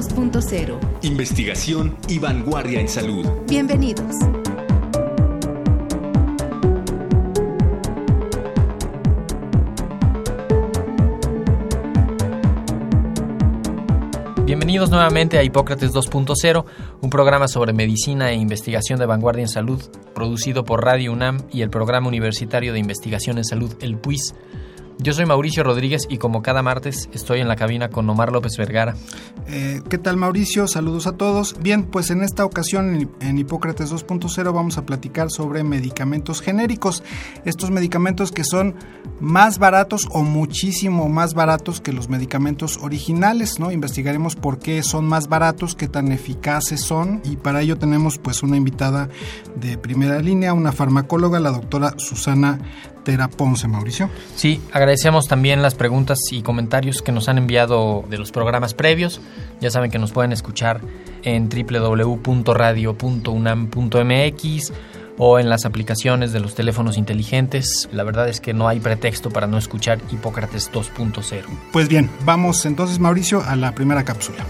2.0. Investigación y vanguardia en salud. Bienvenidos. Bienvenidos nuevamente a Hipócrates 2.0, un programa sobre medicina e investigación de vanguardia en salud, producido por Radio UNAM y el Programa Universitario de Investigación en Salud, el PUIS. Yo soy Mauricio Rodríguez y como cada martes estoy en la cabina con Omar López Vergara. Eh, ¿Qué tal Mauricio? Saludos a todos. Bien, pues en esta ocasión en Hipócrates 2.0 vamos a platicar sobre medicamentos genéricos. Estos medicamentos que son más baratos o muchísimo más baratos que los medicamentos originales, ¿no? Investigaremos por qué son más baratos, qué tan eficaces son y para ello tenemos pues una invitada de primera línea, una farmacóloga, la doctora Susana Tera Ponce, Mauricio. Sí, agradecemos también las preguntas y comentarios que nos han enviado de los programas previos. Ya saben que nos pueden escuchar en www.radio.unam.mx o en las aplicaciones de los teléfonos inteligentes. La verdad es que no hay pretexto para no escuchar Hipócrates 2.0. Pues bien, vamos entonces, Mauricio, a la primera cápsula.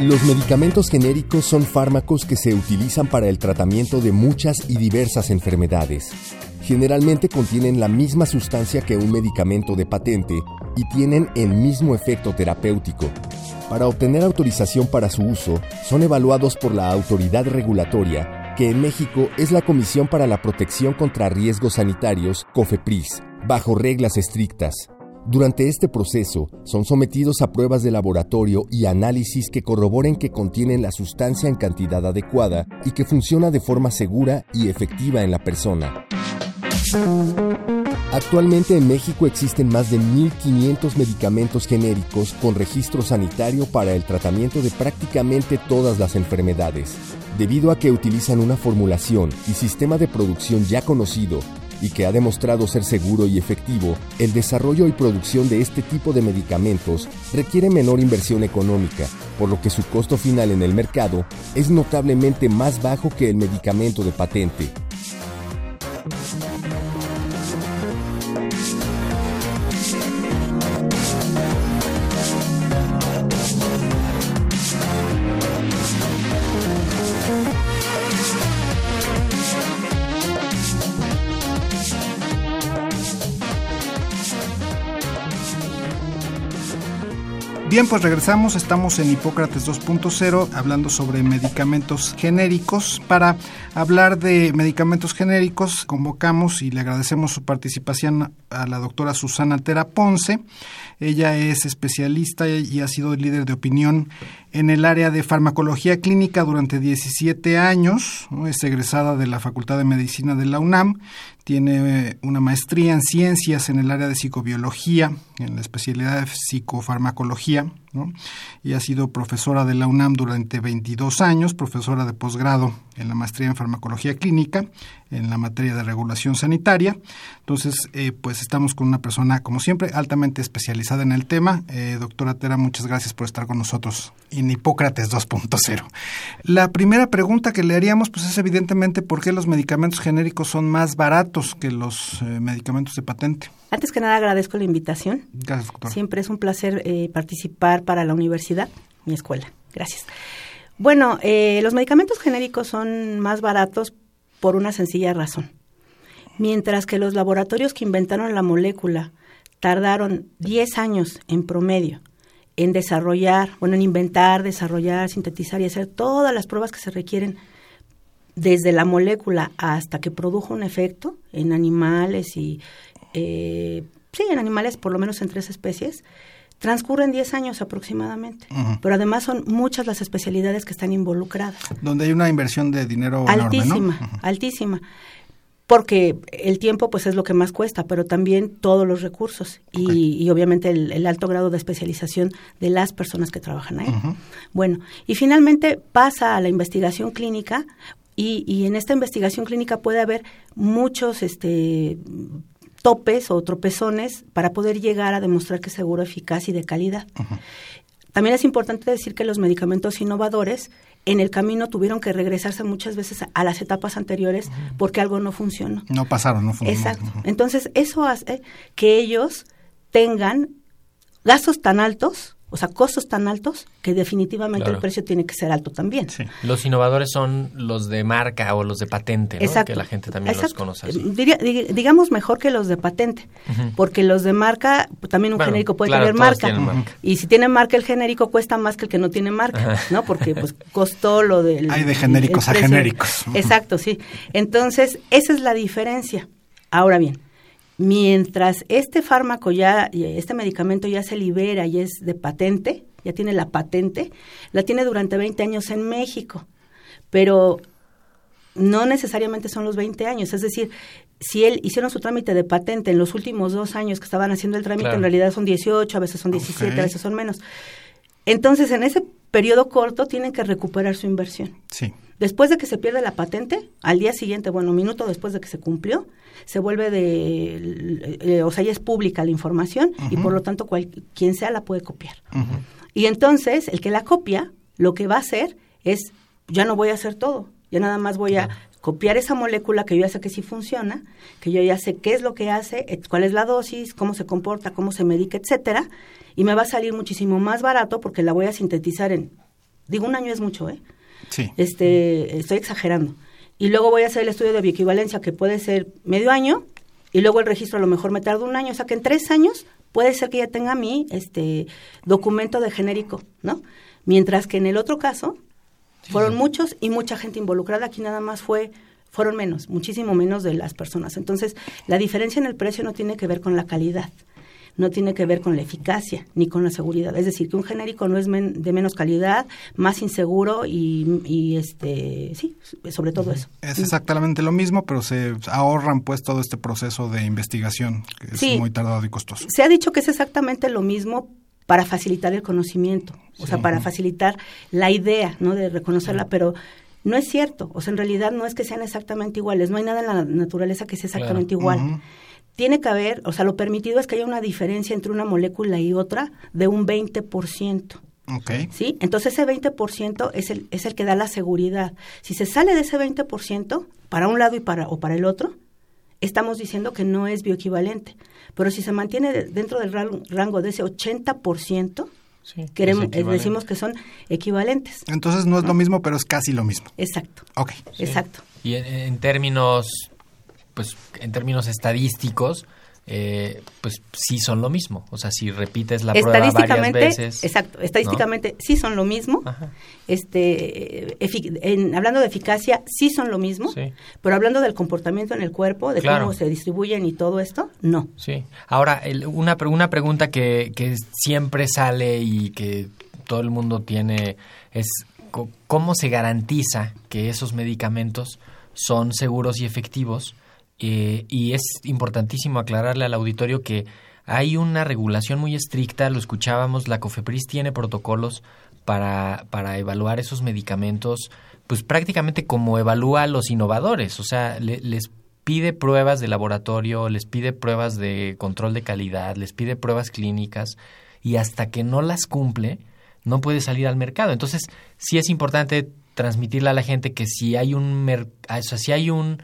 Los medicamentos genéricos son fármacos que se utilizan para el tratamiento de muchas y diversas enfermedades. Generalmente contienen la misma sustancia que un medicamento de patente y tienen el mismo efecto terapéutico. Para obtener autorización para su uso, son evaluados por la autoridad regulatoria, que en México es la Comisión para la Protección contra Riesgos Sanitarios, COFEPRIS, bajo reglas estrictas. Durante este proceso son sometidos a pruebas de laboratorio y análisis que corroboren que contienen la sustancia en cantidad adecuada y que funciona de forma segura y efectiva en la persona. Actualmente en México existen más de 1.500 medicamentos genéricos con registro sanitario para el tratamiento de prácticamente todas las enfermedades. Debido a que utilizan una formulación y sistema de producción ya conocido, y que ha demostrado ser seguro y efectivo, el desarrollo y producción de este tipo de medicamentos requiere menor inversión económica, por lo que su costo final en el mercado es notablemente más bajo que el medicamento de patente. Bien, pues regresamos, estamos en Hipócrates 2.0 hablando sobre medicamentos genéricos. Para hablar de medicamentos genéricos, convocamos y le agradecemos su participación a la doctora Susana Tera Ponce. Ella es especialista y ha sido líder de opinión en el área de farmacología clínica durante 17 años. Es egresada de la Facultad de Medicina de la UNAM tiene eh, una maestría en ciencias en el área de psicobiología, en la especialidad de psicofarmacología, y ha sido profesora de la UNAM durante 22 años, profesora de posgrado en la maestría en farmacología clínica, en la materia de regulación sanitaria. Entonces, eh, pues estamos con una persona, como siempre, altamente especializada en el tema. Eh, doctora Tera, muchas gracias por estar con nosotros en Hipócrates 2.0. La primera pregunta que le haríamos, pues es evidentemente por qué los medicamentos genéricos son más baratos que los eh, medicamentos de patente. Antes que nada agradezco la invitación. Gracias, doctor. Siempre es un placer participar para la universidad, mi escuela. Gracias. Bueno, eh, los medicamentos genéricos son más baratos por una sencilla razón. Mientras que los laboratorios que inventaron la molécula tardaron 10 años en promedio en desarrollar, bueno, en inventar, desarrollar, sintetizar y hacer todas las pruebas que se requieren desde la molécula hasta que produjo un efecto en animales y, eh, sí, en animales por lo menos en tres especies, transcurren 10 años aproximadamente, pero además son muchas las especialidades que están involucradas. Donde hay una inversión de dinero altísima, enorme, altísima. Porque el tiempo pues es lo que más cuesta, pero también todos los recursos y, obviamente el, alto grado de especialización de las personas que trabajan ahí. Bueno, y finalmente pasa a la investigación clínica y, y en esta investigación clínica puede haber muchos este topes o tropezones para poder llegar a demostrar que es seguro, eficaz y de calidad. también es importante decir que los medicamentos innovadores en el camino tuvieron que regresarse muchas veces a las etapas anteriores porque algo no funcionó. No pasaron, no funcionó. Exacto. Entonces, eso hace que ellos tengan gastos tan altos o sea, costos tan altos que definitivamente el precio tiene que ser alto también. Los innovadores son los de marca o los de patente, ¿no? que la gente también los conoce. digamos mejor que los de patente, porque los de marca, también un genérico puede tener marca. Y si tiene marca el genérico cuesta más que el que no tiene marca, ¿no? Porque pues costó lo del... Hay de genéricos a genéricos. Exacto, sí. Entonces, esa es la diferencia. Ahora bien, mientras este fármaco ya, este medicamento ya se libera y es de patente, ya tiene la patente, la tiene durante 20 años en México, pero no necesariamente son los 20 años, es decir, si él hicieron su trámite de patente en los últimos dos años que estaban haciendo el trámite, en realidad son 18, a veces son 17, a veces son menos. Entonces, en ese periodo corto tienen que recuperar su inversión. Sí. Después de que se pierde la patente, al día siguiente, bueno, minuto después de que se cumplió, se vuelve de, eh, o sea, ya es pública la información y por lo tanto cual, quien sea la puede copiar. Y entonces, el que la copia, lo que va a hacer es, ya no voy a hacer todo, ya nada más voy a copiar esa molécula que yo ya sé que sí funciona, que yo ya sé qué es lo que hace, eh, cuál es la dosis, cómo se comporta, cómo se medica, etcétera, y me va a salir muchísimo más barato porque la voy a sintetizar en, digo, un año es mucho, ¿eh? Sí. Este, estoy exagerando. Y luego voy a hacer el estudio de bioequivalencia, que puede ser medio año, y luego el registro a lo mejor me tarda un año, o sea que en tres años puede ser que ya tenga mi este documento de genérico, ¿no? Mientras que en el otro caso fueron muchos y mucha gente involucrada, aquí nada más fue fueron menos, muchísimo menos de las personas. Entonces, la diferencia en el precio no tiene que ver con la calidad, no tiene que ver con la eficacia ni con la seguridad. Es decir, que un genérico no es de menos calidad, más inseguro y, este, sí, sobre todo eso. Es exactamente lo mismo, pero se ahorran pues todo este proceso de investigación que es muy tardado y costoso. Se ha dicho que es exactamente lo mismo para facilitar el conocimiento, o sea, para facilitar la idea, ¿no? De reconocerla, pero no es cierto, o sea, en realidad no es que sean exactamente iguales, no hay nada en la naturaleza que sea exactamente igual tiene que haber, o sea, lo permitido es que haya una diferencia entre una molécula y otra de un 20%. Okay. ¿Sí? Entonces ese 20% es el, es el que da la seguridad. Si se sale de ese 20% para un lado y para, o para el otro, estamos diciendo que no es bioequivalente. Pero si se mantiene dentro del rango de ese 80%, queremos, decimos que son equivalentes. Entonces no es lo mismo, pero es casi lo mismo. Exacto. Ok. Exacto. Y en términos pues en términos estadísticos, eh, pues sí son lo mismo. O sea, si repites la prueba varias veces. Exacto, estadísticamente sí son lo mismo. Este, en, hablando de eficacia, sí son lo mismo. Pero hablando del comportamiento en el cuerpo, de cómo se distribuyen y todo esto, no. Sí. Ahora, una, una pregunta que, que siempre sale y que todo el mundo tiene es cómo se garantiza que esos medicamentos son seguros y efectivos eh, y es importantísimo aclararle al auditorio que hay una regulación muy estricta, lo escuchábamos, la COFEPRIS tiene protocolos para, para evaluar esos medicamentos, pues prácticamente como evalúa a los innovadores, o sea, les pide pruebas de laboratorio, les pide pruebas de control de calidad, les pide pruebas clínicas y hasta que no las cumple, no puede salir al mercado. Entonces, sí es importante transmitirle a la gente que si hay un, o sea, si hay un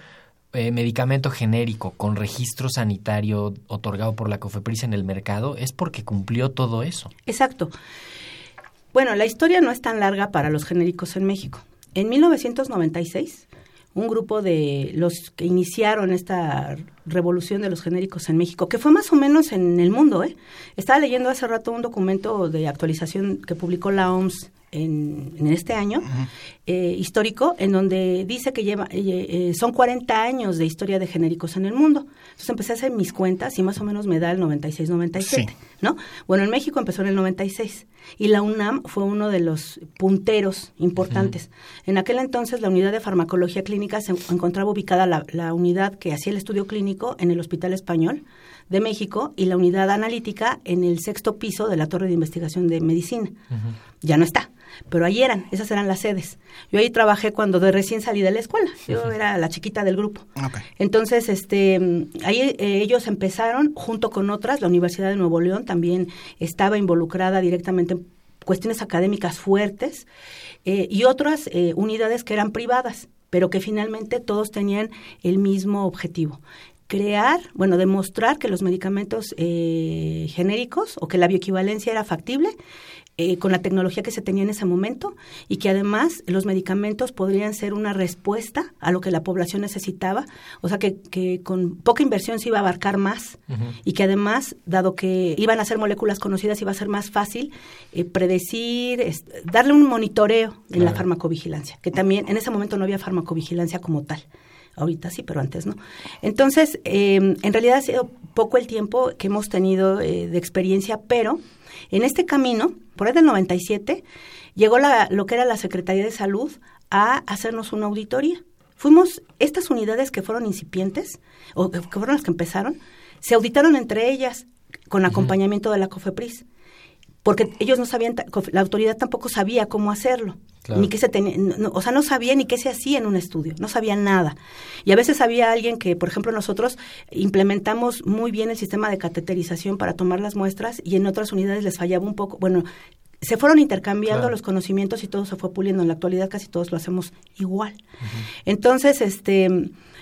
eh, medicamento genérico con registro sanitario otorgado por la COFEPRIS en el mercado es porque cumplió todo eso. Exacto. Bueno, la historia no es tan larga para los genéricos en México. En 1996, un grupo de los que iniciaron esta revolución de los genéricos en México, que fue más o menos en el mundo, ¿eh? Estaba leyendo hace rato un documento de actualización que publicó la OMS en, este año eh, histórico, en donde dice que lleva eh, eh, son 40 años de historia de genéricos en el mundo. Entonces empecé a hacer mis cuentas y más o menos me da el 96-97, ¿no? Bueno, en México empezó en el 96 y la UNAM fue uno de los punteros importantes. En aquel entonces la unidad de farmacología clínica se encontraba ubicada la, la unidad que hacía el estudio clínico en el Hospital Español de México y la unidad analítica en el sexto piso de la Torre de Investigación de Medicina. Ya no está pero ahí eran, esas eran las sedes. Yo ahí trabajé cuando de recién salí de la escuela, yo era la chiquita del grupo. Entonces, este, ahí eh, ellos empezaron junto con otras, la Universidad de Nuevo León también estaba involucrada directamente cuestiones académicas fuertes eh, y otras eh, unidades que eran privadas, pero que finalmente todos tenían el mismo objetivo crear, bueno, demostrar que los medicamentos eh, genéricos o que la bioequivalencia era factible eh, con la tecnología que se tenía en ese momento y que además los medicamentos podrían ser una respuesta a lo que la población necesitaba, o sea que, que con poca inversión se iba a abarcar más y que además, dado que iban a ser moléculas conocidas, iba a ser más fácil eh, predecir, darle un monitoreo en la farmacovigilancia, que también en ese momento no había farmacovigilancia como tal. Ahorita sí, pero antes no. Entonces, eh, en realidad ha sido poco el tiempo que hemos tenido de experiencia, pero en este camino, por ahí del 97, llegó la, lo que era la Secretaría de Salud a hacernos una auditoría. Fuimos, estas unidades que fueron incipientes, o que fueron las que empezaron, se auditaron entre ellas con acompañamiento de la COFEPRIS, porque ellos no sabían, la autoridad tampoco sabía cómo hacerlo. Ni qué se tenía, o sea, no sabía ni qué se hacía en un estudio, no sabía nada. Y a veces había alguien que, por ejemplo, nosotros implementamos muy bien el sistema de cateterización para tomar las muestras y en otras unidades les fallaba un poco. Bueno, se fueron intercambiando los conocimientos y todo se fue puliendo. En la actualidad casi todos lo hacemos igual. Entonces, este,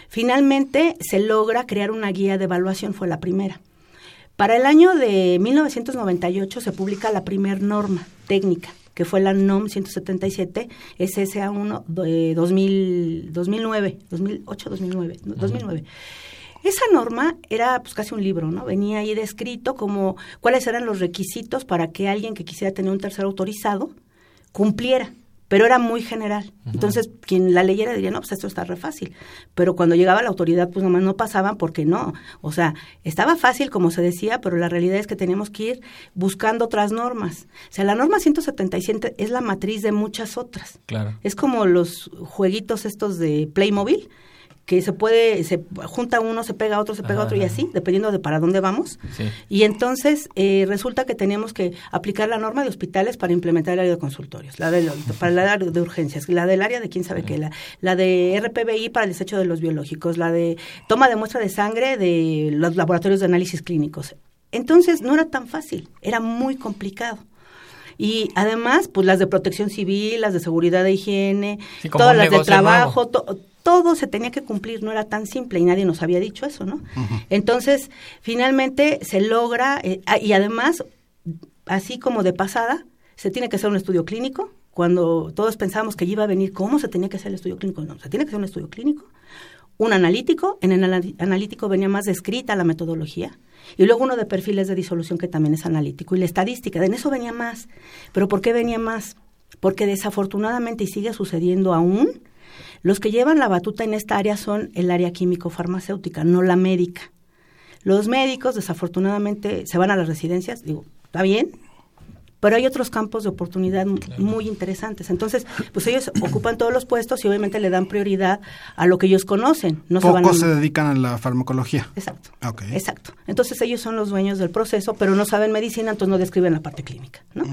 finalmente se logra crear una guía de evaluación, fue la primera. Para el año de 1998 se publica la primer norma técnica que fue la NOM 177 SSA1 de 2000, 2009, 2008, 2009, 2009. Esa norma era pues casi un libro, ¿no? Venía ahí descrito como cuáles eran los requisitos para que alguien que quisiera tener un tercer autorizado cumpliera pero era muy general. Entonces, quien la leyera diría, no, pues esto está re fácil. Pero cuando llegaba la autoridad, pues nomás no pasaban porque no. O sea, estaba fácil, como se decía, pero la realidad es que teníamos que ir buscando otras normas. O sea, la norma 177 es la matriz de muchas otras. Claro. Es como los jueguitos estos de Playmobil, que se puede, se junta uno, se pega otro, se pega otro y así, dependiendo de para dónde vamos. Y entonces eh, resulta que teníamos que aplicar la norma de hospitales para implementar el área de consultorios, la de, para el área de urgencias, la del área de quién sabe qué, la, la de RPBI para el desecho de los biológicos, la de toma de muestra de sangre de los laboratorios de análisis clínicos. Entonces no era tan fácil, era muy complicado. Y además, pues las de protección civil, las de seguridad de higiene, todas las de trabajo, todo se tenía que cumplir, no era tan simple y nadie nos había dicho eso, ¿no? Entonces, finalmente se logra, eh, y además, así como de pasada, se tiene que hacer un estudio clínico. Cuando todos pensamos que iba a venir, ¿cómo se tenía que hacer el estudio clínico? No, se tiene que hacer un estudio clínico. Un analítico, en el analítico venía más descrita la metodología, y luego uno de perfiles de disolución que también es analítico, y la estadística, en eso venía más. ¿Pero por qué venía más? Porque desafortunadamente, y sigue sucediendo aún, los que llevan la batuta en esta área son el área químico-farmacéutica, no la médica. Los médicos, desafortunadamente, se van a las residencias, digo, está bien, pero hay otros campos de oportunidad muy interesantes. Entonces, pues ellos ocupan todos los puestos y obviamente le dan prioridad a lo que ellos conocen. No Pocos se, van se dedican a la farmacología. Exacto. Exacto. Entonces ellos son los dueños del proceso, pero no saben medicina, entonces no describen la parte clínica. ¿no?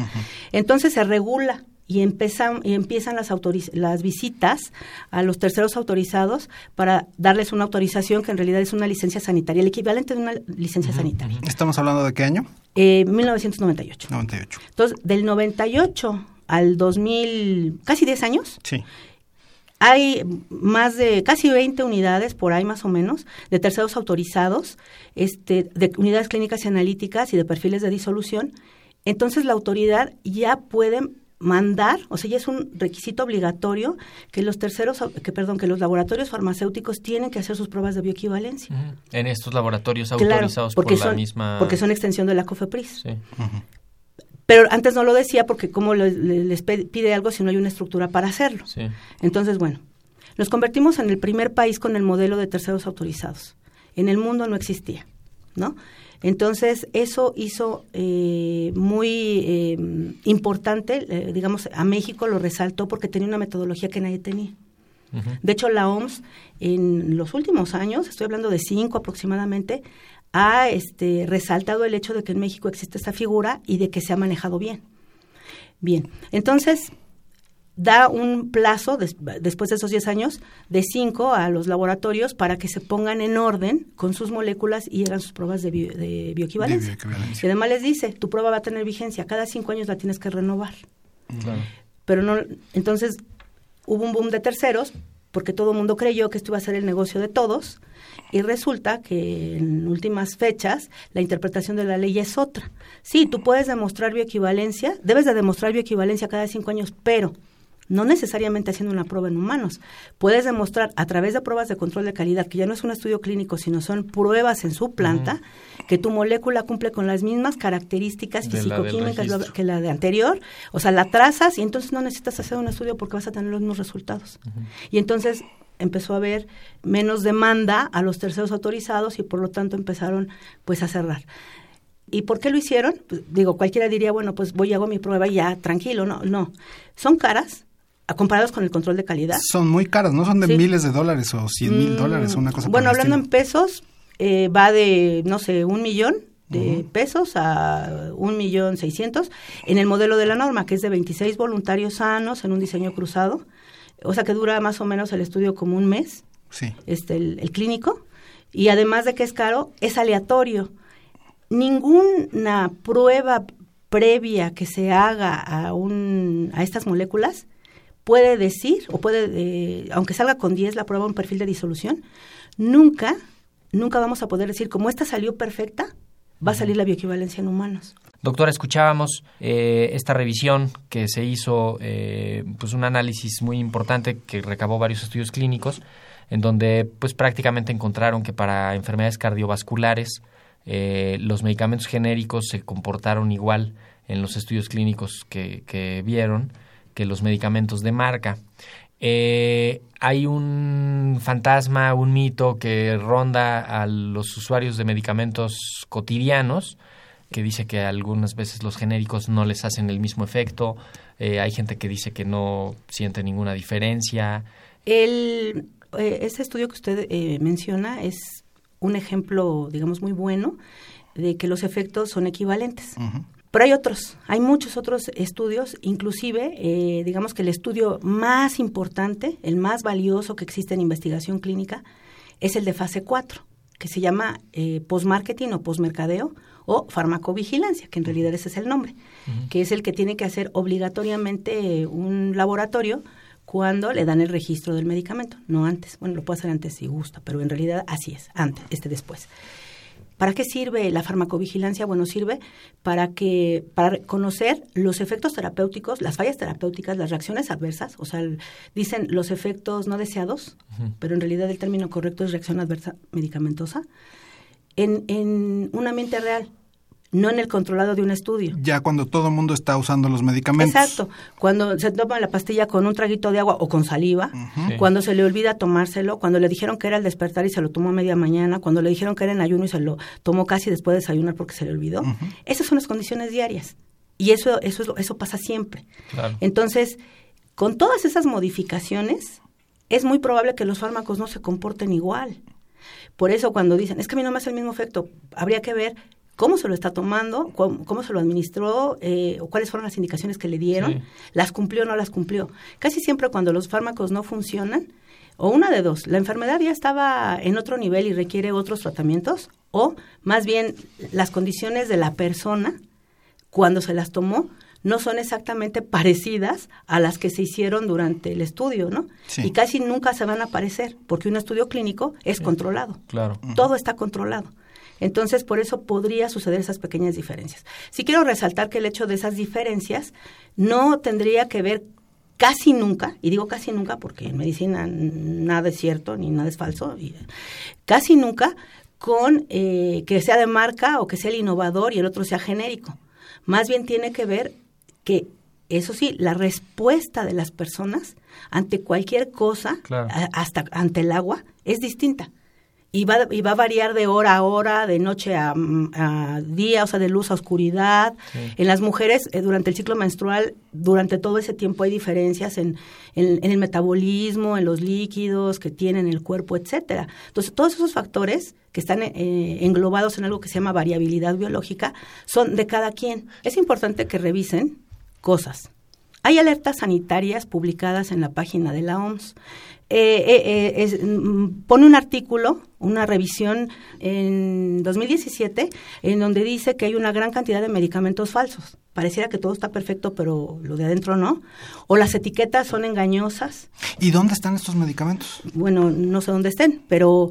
Entonces se regula y, empiezan, y empiezan las, las visitas a los terceros autorizados para darles una autorización que en realidad es una licencia sanitaria, el equivalente de una licencia sanitaria. ¿Estamos hablando de qué año? Eh, 1998. 98. Entonces, del 98 al 2000, casi 10 años. Sí. Hay más de casi 20 unidades, por ahí más o menos, de terceros autorizados, este, de unidades clínicas y analíticas y de perfiles de disolución. Entonces la autoridad ya puede mandar, o sea, ya es un requisito obligatorio que los terceros, que perdón, que los laboratorios farmacéuticos tienen que hacer sus pruebas de bioequivalencia. En estos laboratorios autorizados por la misma porque son extensión de la COFEPRIS. Sí. Pero antes no lo decía porque cómo les pide algo si no hay una estructura para hacerlo. Sí. Entonces, bueno, nos convertimos en el primer país con el modelo de terceros autorizados. En el mundo no existía, ¿no? Entonces, eso hizo eh, muy eh, importante, eh, digamos, a México lo resaltó porque tenía una metodología que nadie tenía. De hecho, la OMS en los últimos años, estoy hablando de cinco aproximadamente, ha este, resaltado el hecho de que en México existe esta figura y de que se ha manejado bien. Bien, entonces, da un plazo después de esos 10 años de 5 a los laboratorios para que se pongan en orden con sus moléculas y hagan sus pruebas de, bioequivalencia. Y además les dice, tu prueba va a tener vigencia, cada 5 años la tienes que renovar. Pero no, entonces hubo un boom de terceros porque todo el mundo creyó que esto iba a ser el negocio de todos y resulta que en últimas fechas la interpretación de la ley es otra. Sí, tú puedes demostrar bioequivalencia, debes de demostrar bioequivalencia cada cinco años, pero no necesariamente haciendo una prueba en humanos. Puedes demostrar a través de pruebas de control de calidad, que ya no es un estudio clínico, sino son pruebas en su planta, que tu molécula cumple con las mismas características físico-químicas que la de anterior. O sea, la trazas y entonces no necesitas hacer un estudio porque vas a tener los mismos resultados. Y entonces empezó a haber menos demanda a los terceros autorizados y por lo tanto empezaron pues a cerrar. ¿Y por qué lo hicieron? Pues, digo, cualquiera diría, bueno, pues voy y hago mi prueba y ya, tranquilo. No, no. Son caras, comparados con el control de calidad. Son muy caras, no son de miles de dólares o cien mil mm, dólares, una cosa Bueno, hablando en pesos, eh, va de, no sé, un millón de pesos a un millón seiscientos en el modelo de la norma, que es de 26 voluntarios sanos en un diseño cruzado, o sea que dura más o menos el estudio como un mes, sí. este, el clínico, y además de que es caro, es aleatorio. Ninguna prueba previa que se haga a, un, a estas moléculas puede decir, o puede, eh, aunque salga con 10 la prueba un perfil de disolución, nunca, nunca vamos a poder decir, como esta salió perfecta, va a salir la bioequivalencia en humanos. Doctora, escuchábamos eh, esta revisión que se hizo, eh, pues un análisis muy importante que recabó varios estudios clínicos, en donde pues prácticamente encontraron que para enfermedades cardiovasculares los medicamentos genéricos se comportaron igual en los estudios clínicos que, que vieron que los medicamentos de marca. Eh, hay un fantasma, un mito que ronda a los usuarios de medicamentos cotidianos, que dice que algunas veces los genéricos no les hacen el mismo efecto. Eh, hay gente que dice que no siente ninguna diferencia. El, eh, ese estudio que usted menciona es un ejemplo, digamos, muy bueno de que los efectos son equivalentes. Pero hay otros, hay muchos otros estudios, inclusive, eh, digamos que el estudio más importante, el más valioso que existe en investigación clínica, es el de fase 4, que se llama eh, postmarketing o postmercadeo o farmacovigilancia, que en realidad ese es el nombre, que es el que tiene que hacer obligatoriamente un laboratorio cuando le dan el registro del medicamento, no antes. Bueno, lo puede hacer antes si gusta, pero en realidad así es, antes, este después. ¿Para qué sirve la farmacovigilancia? Bueno, sirve para que para conocer los efectos terapéuticos, las fallas terapéuticas, las reacciones adversas, o sea, dicen los efectos no deseados, pero en realidad el término correcto es reacción adversa medicamentosa, en, en un ambiente real no en el controlado de un estudio. Ya cuando todo el mundo está usando los medicamentos. Exacto, cuando se toma la pastilla con un traguito de agua o con saliva, cuando se le olvida tomárselo, cuando le dijeron que era el despertar y se lo tomó a media mañana, cuando le dijeron que era en ayuno y se lo tomó casi después de desayunar porque se le olvidó. Esas son las condiciones diarias y eso eso eso pasa siempre. Entonces, con todas esas modificaciones es muy probable que los fármacos no se comporten igual. Por eso cuando dicen, es que a mí no me hace el mismo efecto, habría que ver cómo se lo está tomando, cómo, se lo administró, eh, o cuáles fueron las indicaciones que le dieron, las cumplió o no las cumplió. Casi siempre cuando los fármacos no funcionan, o una de dos, la enfermedad ya estaba en otro nivel y requiere otros tratamientos, o más bien las condiciones de la persona cuando se las tomó no son exactamente parecidas a las que se hicieron durante el estudio, ¿no? Y casi nunca se van a aparecer, porque un estudio clínico es controlado. Claro. Todo está controlado. Entonces, por eso podría suceder esas pequeñas diferencias. Sí quiero resaltar que el hecho de esas diferencias no tendría que ver casi nunca, y digo casi nunca porque en medicina nada es cierto ni nada es falso, casi nunca con eh, que sea de marca o que sea el innovador y el otro sea genérico. Más bien tiene que ver que, eso sí, la respuesta de las personas ante cualquier cosa, hasta ante el agua, es distinta y va, y va a variar de hora a hora, de noche a, día, o sea, de luz a oscuridad. En las mujeres, eh, durante el ciclo menstrual, durante todo ese tiempo hay diferencias en, en, el metabolismo, en los líquidos que tienen el cuerpo, etcétera. Entonces, todos esos factores que están eh, englobados en algo que se llama variabilidad biológica son de cada quien. Es importante que revisen cosas. Hay alertas sanitarias publicadas en la página de la OMS. Eh, eh, eh, mm, pone un artículo, una revisión en 2017, en donde dice que hay una gran cantidad de medicamentos falsos. Pareciera que todo está perfecto, pero lo de adentro no. O las etiquetas son engañosas. ¿Y dónde están estos medicamentos? Bueno, no sé dónde estén, pero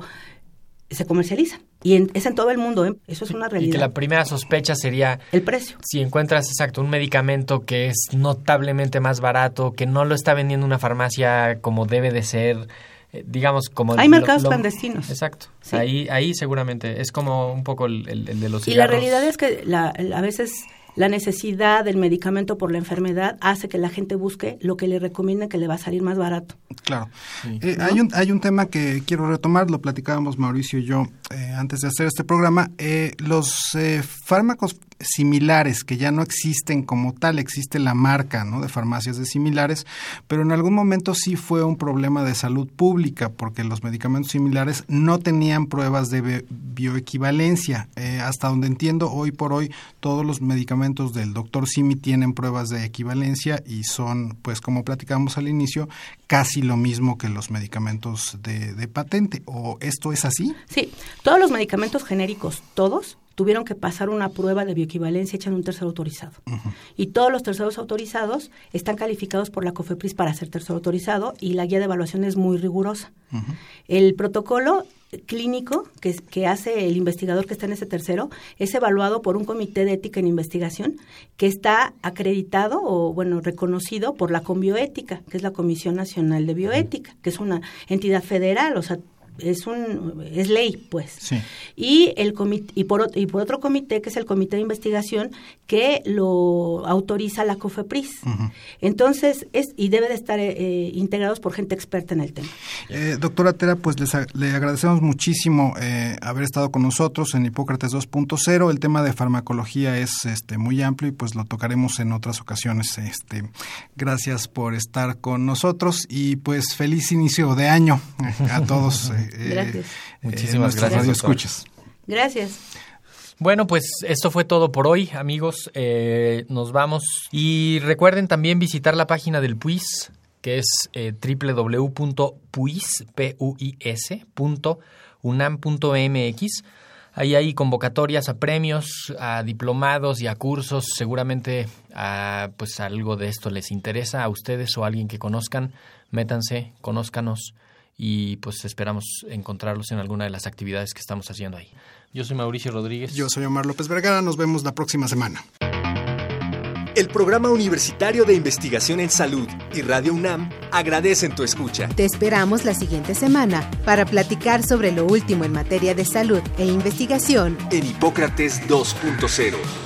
se comercializan. Y es en todo el mundo, ¿eh? eso es una realidad. Y que la primera sospecha sería... El precio. Si encuentras, exacto, un medicamento que es notablemente más barato, que no lo está vendiendo una farmacia como debe de ser, eh, digamos, como... Hay mercados clandestinos. Exacto. Ahí, ahí seguramente es como un poco el, de los cigarros. Y la realidad es que la, a veces la necesidad del medicamento por la enfermedad hace que la gente busque lo que le recomienda que le va a salir más barato. Claro. Eh, hay, un, hay un tema que quiero retomar, lo platicábamos Mauricio y yo eh, antes de hacer este programa. Eh, los fármacos similares que ya no existen como tal, existe la marca ¿no? de farmacias de similares, pero en algún momento sí fue un problema de salud pública porque los medicamentos similares no tenían pruebas de bioequivalencia. hasta donde entiendo, hoy por hoy todos los medicamentos del doctor Simi tienen pruebas de equivalencia y son, pues como platicamos al inicio, casi lo mismo que los medicamentos de, patente. ¿O esto es así? Sí, todos los medicamentos genéricos, todos, tuvieron que pasar una prueba de bioequivalencia hecha en un tercero autorizado. Y todos los terceros autorizados están calificados por la COFEPRIS para ser tercero autorizado y la guía de evaluación es muy rigurosa. El protocolo clínico que, hace el investigador que está en ese tercero es evaluado por un comité de ética en investigación que está acreditado o, bueno, reconocido por la Conbioética, que es la Comisión Nacional de Bioética, que es una entidad federal, o sea, es un es ley pues. Y el comité, y por y por otro comité que es el comité de investigación que lo autoriza la COFEPRIS. Entonces es y debe de estar eh, integrados por gente experta en el tema. Eh, doctora Tera pues les, le agradecemos muchísimo eh, haber estado con nosotros en Hipócrates 2.0 el tema de farmacología es este muy amplio y pues lo tocaremos en otras ocasiones este. Gracias por estar con nosotros y pues feliz inicio de año a todos eh, gracias. Muchísimas gracias. escuchas. Gracias. Bueno, pues esto fue todo por hoy, amigos. Eh, nos vamos. Y recuerden también visitar la página del PUIS, que es eh, www.puis.unam.mx. Ahí hay convocatorias a premios, a diplomados y a cursos. Seguramente a, pues algo de esto les interesa a ustedes o a alguien que conozcan. Métanse, conózcanos y pues esperamos encontrarlos en alguna de las actividades que estamos haciendo ahí. Yo soy Mauricio Rodríguez. Yo soy Omar López Vergara. Nos vemos la próxima semana. El Programa Universitario de Investigación en Salud y Radio UNAM agradecen tu escucha. Te esperamos la siguiente semana para platicar sobre lo último en materia de salud e investigación en Hipócrates 2.0